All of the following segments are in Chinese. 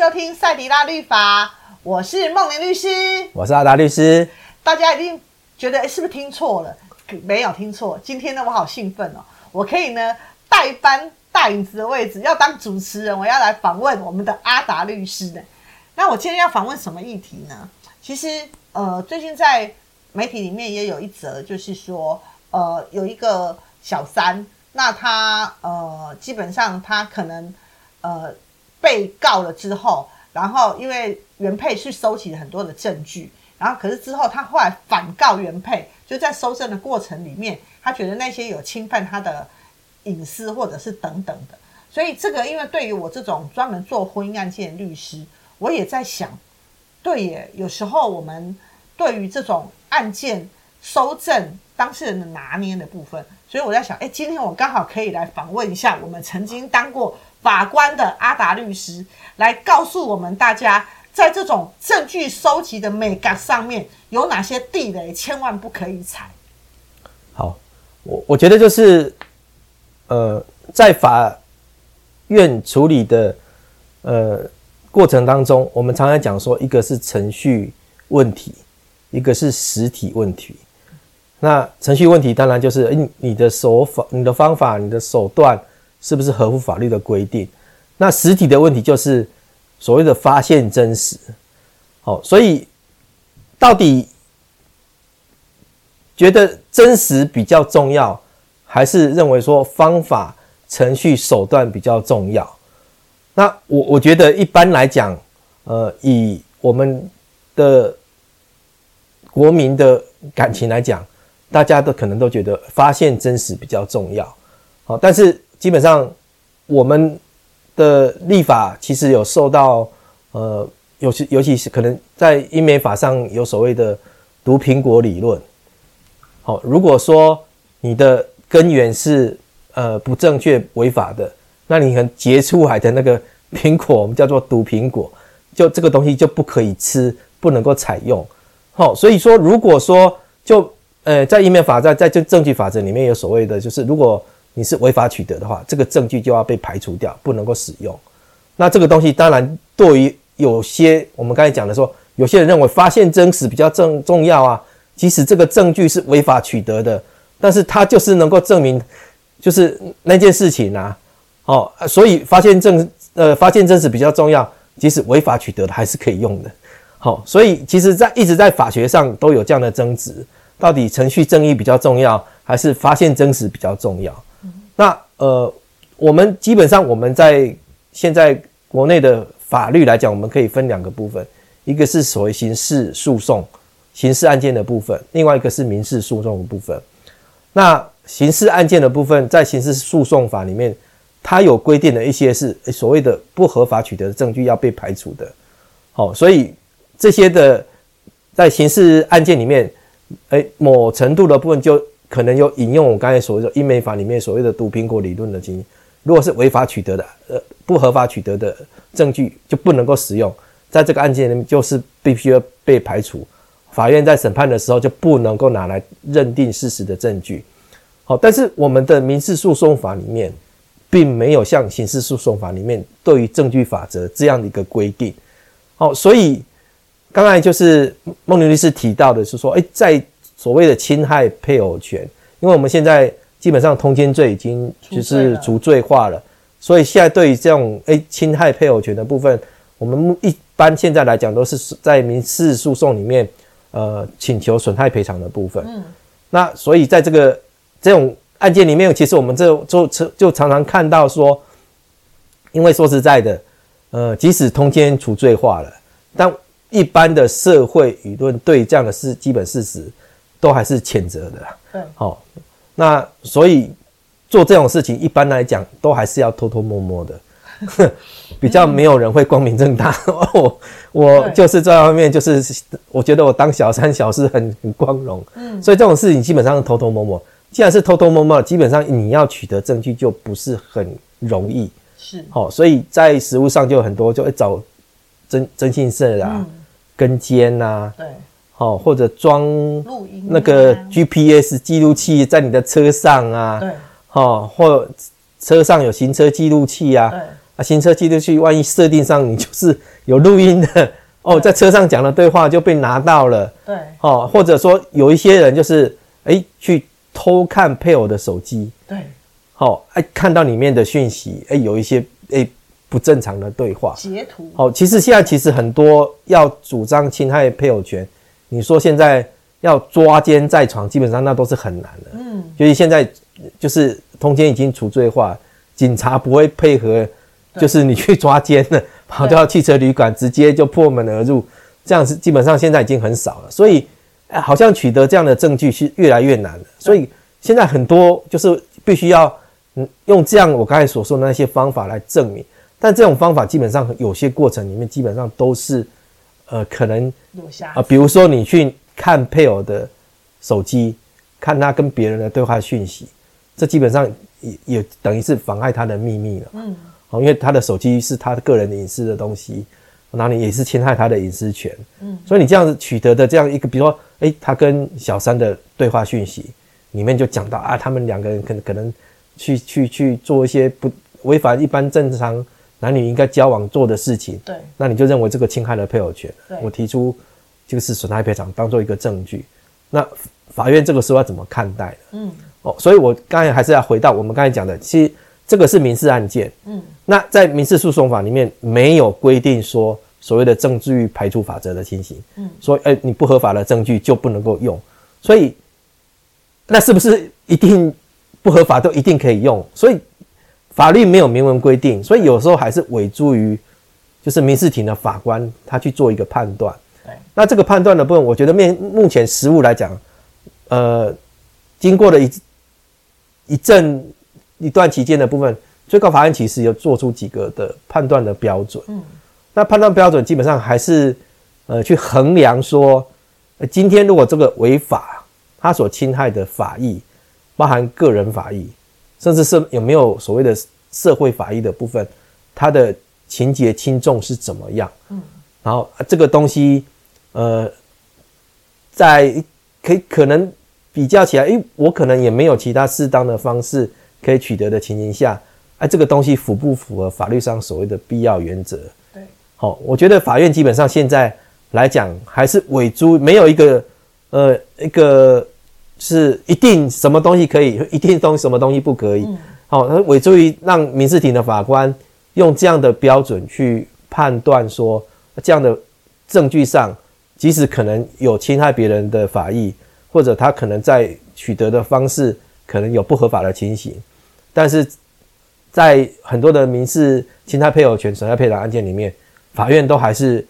收听赛迪拉律法，我是梦玲律师，我是阿达律师。大家一定觉得，诶，是不是听错了？没有听错。今天呢，我好兴奋哦，我可以呢代班大影子的位置，要当主持人，我要来访问我们的阿达律师的。那我今天要访问什么议题呢？其实，呃，最近在媒体里面也有一则，就是说，呃，有一个小三，那他呃，基本上他可能呃被告了之后，然后因为原配去收集了很多的证据，然后可是之后他后来反告原配，就在搜证的过程里面，他觉得那些有侵犯他的隐私或者是等等的，所以这个因为对于我这种专门做婚姻案件律师，我也在想，对耶，有时候我们对于这种案件搜证当事人的拿捏的部分，所以我在想，哎，今天我刚好可以来访问一下我们曾经当过法官的阿达律师，来告诉我们大家，在这种证据收集的眉角上面有哪些地雷，千万不可以踩。好，我我觉得就是，呃，在法院处理的呃过程当中，我们常常讲说，一个是程序问题。一个是实体问题，那程序问题当然就是，诶，你的手法、你的方法、你的手段是不是合乎法律的规定？那实体的问题就是所谓的发现真实。好，所以到底觉得真实比较重要，还是认为说方法、程序、手段比较重要？那我我觉得一般来讲，呃，以我们的国民的感情来讲，大家都可能都觉得发现真实比较重要，好，但是基本上我们的立法其实有受到呃，尤其尤其是可能在英美法上有所谓的毒苹果理论，好，如果说你的根源是呃不正确违法的，那你可能结出来的那个苹果，我们叫做毒苹果，就这个东西就不可以吃，不能够采用。好，所以说，如果说就呃，在英美法在在这证据法则里面有所谓的，就是如果你是违法取得的话，这个证据就要被排除掉，不能够使用。那这个东西当然对于有些我们刚才讲的说，有些人认为发现真实比较重重要啊，即使这个证据是违法取得的，但是它就是能够证明就是那件事情啊，哦，所以发现证呃发现真实比较重要，即使违法取得的还是可以用的。好，所以其实，在一直在法学上都有这样的争执，到底程序正义比较重要，还是发现真实比较重要？那呃，我们基本上我们在现在国内的法律来讲，我们可以分两个部分，一个是所谓刑事诉讼、刑事案件的部分，另外一个是民事诉讼的部分。那刑事案件的部分，在刑事诉讼法里面，它有规定的一些是所谓的不合法取得的证据要被排除的。好，所以。这些的在刑事案件里面，诶，某程度的部分就可能有引用我刚才所谓的英美法里面所谓的毒苹果理论的情形。如果是违法取得的，呃，不合法取得的证据就不能够使用，在这个案件里面就是必须要被排除。法院在审判的时候就不能够拿来认定事实的证据。好，但是我们的民事诉讼法里面并没有像刑事诉讼法里面对于证据法则这样的一个规定。好，所以。刚才就是梦玲律师提到的是说，诶，在所谓的侵害配偶权，因为我们现在基本上通奸罪已经就是除罪化了，所以现在对于这种诶侵害配偶权的部分，我们一般现在来讲都是在民事诉讼里面，呃，请求损害赔偿的部分。嗯，那所以在这个这种案件里面，其实我们这就就常常看到说，因为说实在的，呃，即使通奸除罪化了，但一般的社会舆论对这样的事基本事实都还是谴责的。对，好，那所以做这种事情，一般来讲都还是要偷偷摸摸的，比较没有人会光明正大。我我就是这方面，就是我觉得我当小三小四很很光荣。嗯，所以这种事情基本上是偷偷摸摸。既然是偷偷摸摸，基本上你要取得证据就不是很容易。是，好，所以在实物上就很多就会找征征信社啊。嗯跟监呐、啊，对，好，或者装那个 GPS 记录器在你的车上啊，对，哦，或车上有行车记录器啊，对，啊，行车记录器万一设定上你就是有录音的 哦，在车上讲的对话就被拿到了，对，哦，或者说有一些人就是哎、欸、去偷看配偶的手机，对，好，哎看到里面的讯息，哎、欸、有一些哎、欸、不正常的对话。截图，哦，其实现在其实很多要主张侵害配偶权，你说现在要抓奸在床，基本上那都是很难的，嗯，就是现在就是通奸已经除罪化，警察不会配合。就是你去抓奸了，跑到汽车旅馆，直接就破门而入，这样子基本上现在已经很少了。所以，哎，好像取得这样的证据是越来越难了。所以现在很多就是必须要嗯用这样我刚才所说的那些方法来证明，但这种方法基本上有些过程里面基本上都是呃可能啊，比如说你去看配偶的手机，看他跟别人的对话讯息，这基本上也也等于是妨碍他的秘密了。嗯。哦，因为他的手机是他个人隐私的东西，那你也是侵害他的隐私权。嗯，所以你这样子取得的这样一个，比如说，诶，他跟小三的对话讯息里面就讲到啊，他们两个人可能可能去去去做一些不违反一般正常男女应该交往做的事情。对，那你就认为这个侵害了配偶权。对，我提出就是损害赔偿当做一个证据。那法院这个时候要怎么看待？嗯，哦，所以我刚才还是要回到我们刚才讲的，其实。这个是民事案件，嗯，那在民事诉讼法里面没有规定说所谓的证据排除法则的情形，嗯，说哎，你不合法的证据就不能够用，所以那是不是一定不合法都一定可以用？所以法律没有明文规定，所以有时候还是委诸于就是民事庭的法官他去做一个判断。对，那这个判断的部分，我觉得面目前实务来讲，呃，经过了一一阵。一段期间的部分，最高法院其实有做出几个的判断的标准。嗯，那判断标准基本上还是呃去衡量说，呃，今天如果这个违法，它所侵害的法益，包含个人法益，甚至是有没有所谓的社会法益的部分，它的情节轻重是怎么样？嗯，然后这个东西，呃，在可以可能比较起来，诶，我可能也没有其他适当的方式。可以取得的情形下，哎，这个东西符不符合法律上所谓的必要原则？对，好，我觉得法院基本上现在来讲还是委诸没有一个呃一个是一定什么东西可以，一定东西什么东西不可以。好、嗯，委诸于让民事庭的法官用这样的标准去判断说，这样的证据上，即使可能有侵害别人的法益，或者他可能在取得的方式可能有不合法的情形。但是在很多的民事侵害配偶权损害赔偿案件里面，法院都还是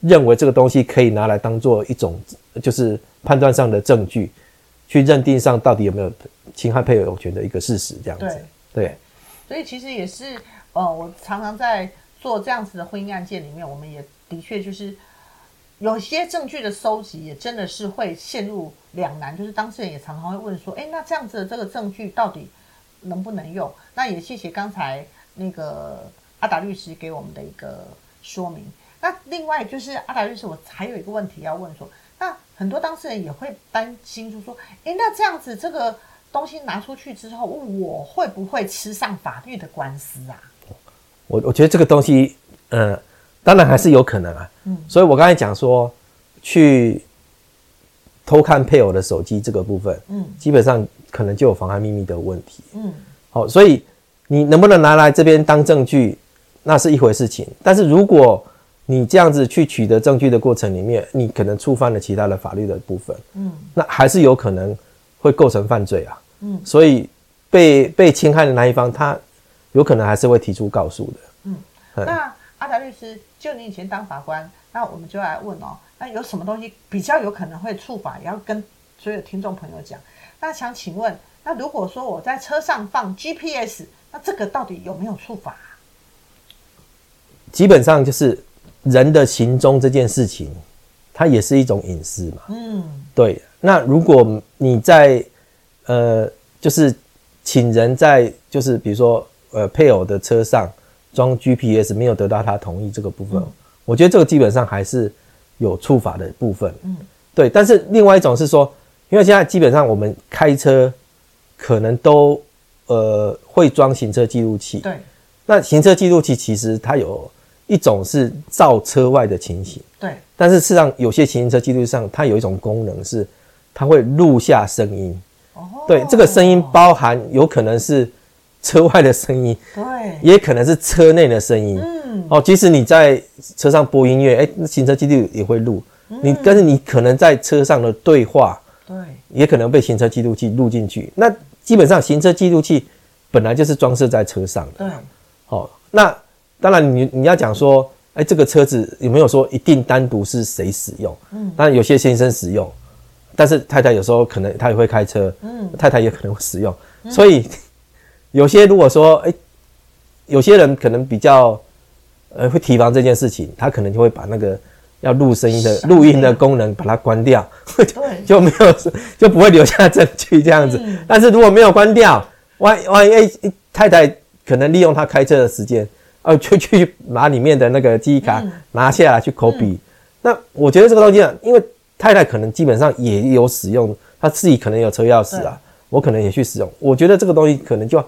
认为这个东西可以拿来当做一种，就是判断上的证据，去认定上到底有没有侵害配偶权的一个事实，这样子。对。对。所以其实也是，呃，我常常在做这样子的婚姻案件里面，我们也的确就是有些证据的收集，也真的是会陷入两难，就是当事人也常常会问说，哎，那这样子的这个证据到底？能不能用？那也谢谢刚才那个阿达律师给我们的一个说明。那另外就是阿达律师，我还有一个问题要问说，那很多当事人也会担心，就说，诶，那这样子这个东西拿出去之后，我会不会吃上法律的官司啊？我我觉得这个东西，呃，当然还是有可能啊。嗯，所以我刚才讲说，去偷看配偶的手机这个部分，嗯，基本上。可能就有妨害秘密的问题。嗯，好，所以你能不能拿来这边当证据，那是一回事情。但是如果你这样子去取得证据的过程里面，你可能触犯了其他的法律的部分。嗯，那还是有可能会构成犯罪啊。嗯，所以被被侵害的那一方，他有可能还是会提出告诉的。嗯，那阿达律师，就你以前当法官，那我们就来问哦，那有什么东西比较有可能会触法，也要跟所有听众朋友讲。那想请问，那如果说我在车上放 GPS，那这个到底有没有触法啊？基本上就是人的行踪这件事情，它也是一种隐私嘛。嗯，对。那如果你在呃，就是请人在就是比如说呃配偶的车上装 GPS，没有得到他同意这个部分，嗯，我觉得这个基本上还是有触法的部分。嗯，对。但是另外一种是说。因为现在基本上我们开车可能都呃会装行车记录器，对。那行车记录器其实它有一种是照车外的情形，对。但是事实上，有些行车记录器上它有一种功能是，它会录下声音。哦。对，这个声音包含有可能是车外的声音，对，也可能是车内的声音。嗯。哦，即使你在车上播音乐，哎，行车记录也会录。嗯。你但是你可能在车上的对话，对，也可能被行车记录器录进去。那基本上行车记录器本来就是装设在车上的。对。哦，那当然你，你你要讲说，哎、欸，这个车子有没有说一定单独是谁使用？嗯，当然有些先生使用，但是太太有时候可能她也会开车，嗯，太太也可能会使用，嗯、所以有些如果说，哎、欸，有些人可能比较呃会提防这件事情，他可能就会把那个要录声音的录音的功能把它关掉，对，就没有就不会留下证据这样子。嗯、但是如果没有关掉，万万一、欸、太太。可能利用他开车的时间，啊，就去 把里面的那个记忆卡拿下来去 copy。那我觉得这个东西啊，因为太太可能基本上也有使用，她自己可能有车钥匙啊，我可能也去使用。我觉得这个东西可能就，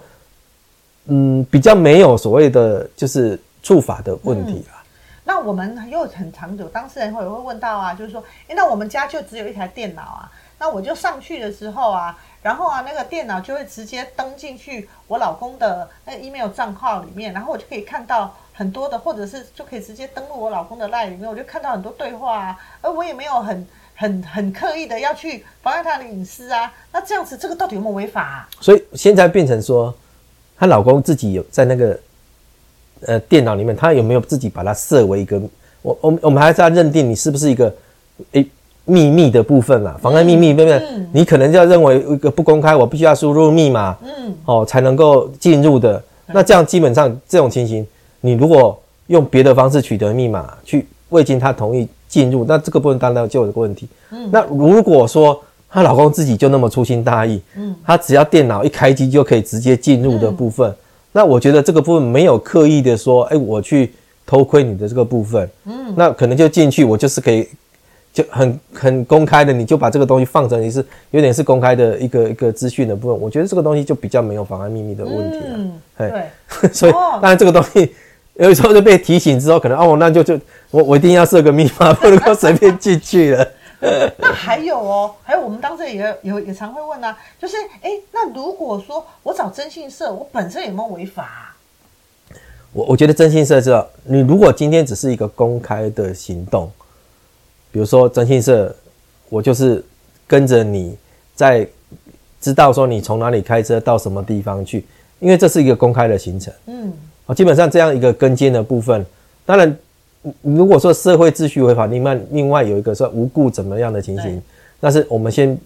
嗯，比较没有所谓的就是触法的问题啦。那我们又很长久，当事人会会问到啊，就是说，诶，那我们家就只有一台电脑啊，那我就上去的时候啊。然后啊，那个电脑就会直接登进去我老公的那个 email 账号里面，然后我就可以看到很多的，或者是就可以直接登录我老公的 line 里面，我就看到很多对话啊，而我也没有很 很很刻意的要去妨碍他的隐私啊。那这样子，这个到底有没有违法啊？所以现在变成说，她老公自己有在那个呃电脑里面，他有没有自己把它设为一个？我我我们还是要认定你是不是一个诶。秘密的部分啦，妨碍秘密，对不对？你可能就要认为一个不公开，我必须要输入密码，嗯，哦，才能够进入的。那这样基本上这种情形，你如果用别的方式取得密码，去未经他同意进入，那这个部分当然就有个问题。嗯，那如果说她老公自己就那么粗心大意，嗯，他只要电脑一开机就可以直接进入的部分，那我觉得这个部分没有刻意的说，哎，我去偷窥你的这个部分，嗯，那可能就进去，我就是可以。就很很公开的，你就把这个东西放成你是有点是公开的一个一个资讯的部分，我觉得这个东西就比较没有妨碍秘密的问题了。嗯，对，所以当然这个东西有时候就被提醒之后，可能哦，那就就我我一定要设个密码，不能够随便进去了。那还有哦，还有我们当时也有也常会问啊，就是哎，那如果说我找征信社，我本身有没有违法啊？我我觉得征信社知道，你如果今天只是一个公开的行动。比如说征信社，我就是跟着你，在知道说你从哪里开车到什么地方去，因为这是一个公开的行程。嗯，啊，基本上这样一个跟监的部分，当然，如果说社会秩序违法，另外另外有一个说无故怎么样的情形，但是我们先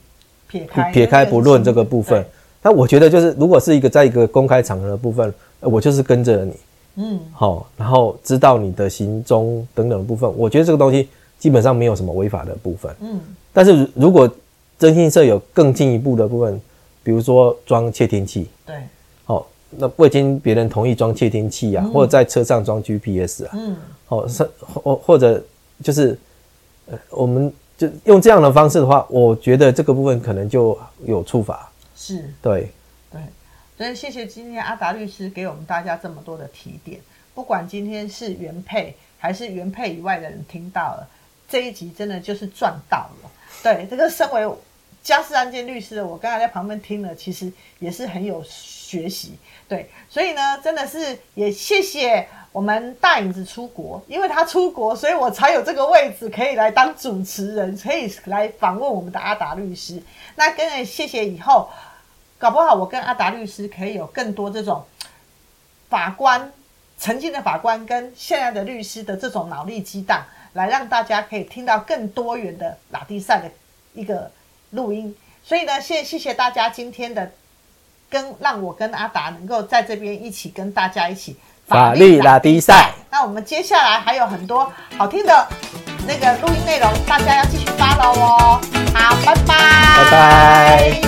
撇开撇开不论这个部分。那我觉得就是，如果是一个在一个公开场合的部分，我就是跟着你，嗯，好，然后知道你的行踪等等的部分，我觉得这个东西。基本上没有什么违法的部分，嗯，但是如果征信社有更进一步的部分，比如说装窃听器，对，好，那未经别人同意装窃听器啊，或者在车上装 GPS 啊，嗯，好，是或或者就是，呃，我们就用这样的方式的话，我觉得这个部分可能就有处罚，是，对，对，所以谢谢今天阿达律师给我们大家这么多的提点，不管今天是原配还是原配以外的人听到了。这一集真的就是赚到了，对，这个身为家事案件律师的我，刚才在旁边听了，其实也是很有学习，对，所以呢，真的是也谢谢我们大影子出国，因为他出国，所以我才有这个位置可以来当主持人，可以来访问我们的阿达律师。那跟人谢谢以后，搞不好我跟阿达律师可以有更多这种法官，曾经的法官跟现在的律师的这种脑力激荡。来让大家可以听到更多元的拉蒂赛的一个录音，所以呢，谢谢谢大家今天的跟让我跟阿达能够在这边一起跟大家一起法律拉迪赛。那我们接下来还有很多好听的那个录音内容，大家要继续 follow 哦。好，拜拜，拜拜。